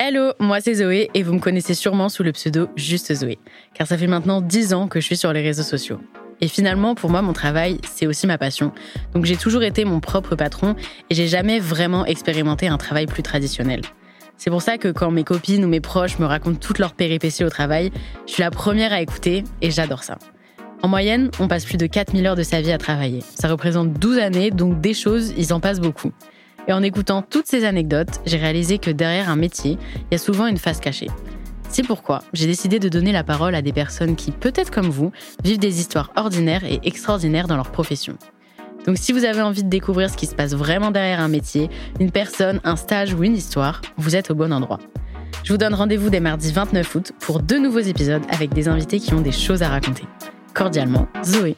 Hello, moi c'est Zoé et vous me connaissez sûrement sous le pseudo Juste Zoé, car ça fait maintenant 10 ans que je suis sur les réseaux sociaux. Et finalement, pour moi, mon travail, c'est aussi ma passion. Donc j'ai toujours été mon propre patron et j'ai jamais vraiment expérimenté un travail plus traditionnel. C'est pour ça que quand mes copines ou mes proches me racontent toutes leurs péripéties au travail, je suis la première à écouter et j'adore ça. En moyenne, on passe plus de 4000 heures de sa vie à travailler. Ça représente 12 années, donc des choses, ils en passent beaucoup. Et en écoutant toutes ces anecdotes, j'ai réalisé que derrière un métier, il y a souvent une face cachée. C'est pourquoi j'ai décidé de donner la parole à des personnes qui, peut-être comme vous, vivent des histoires ordinaires et extraordinaires dans leur profession. Donc si vous avez envie de découvrir ce qui se passe vraiment derrière un métier, une personne, un stage ou une histoire, vous êtes au bon endroit. Je vous donne rendez-vous dès mardi 29 août pour deux nouveaux épisodes avec des invités qui ont des choses à raconter. Cordialement, Zoé.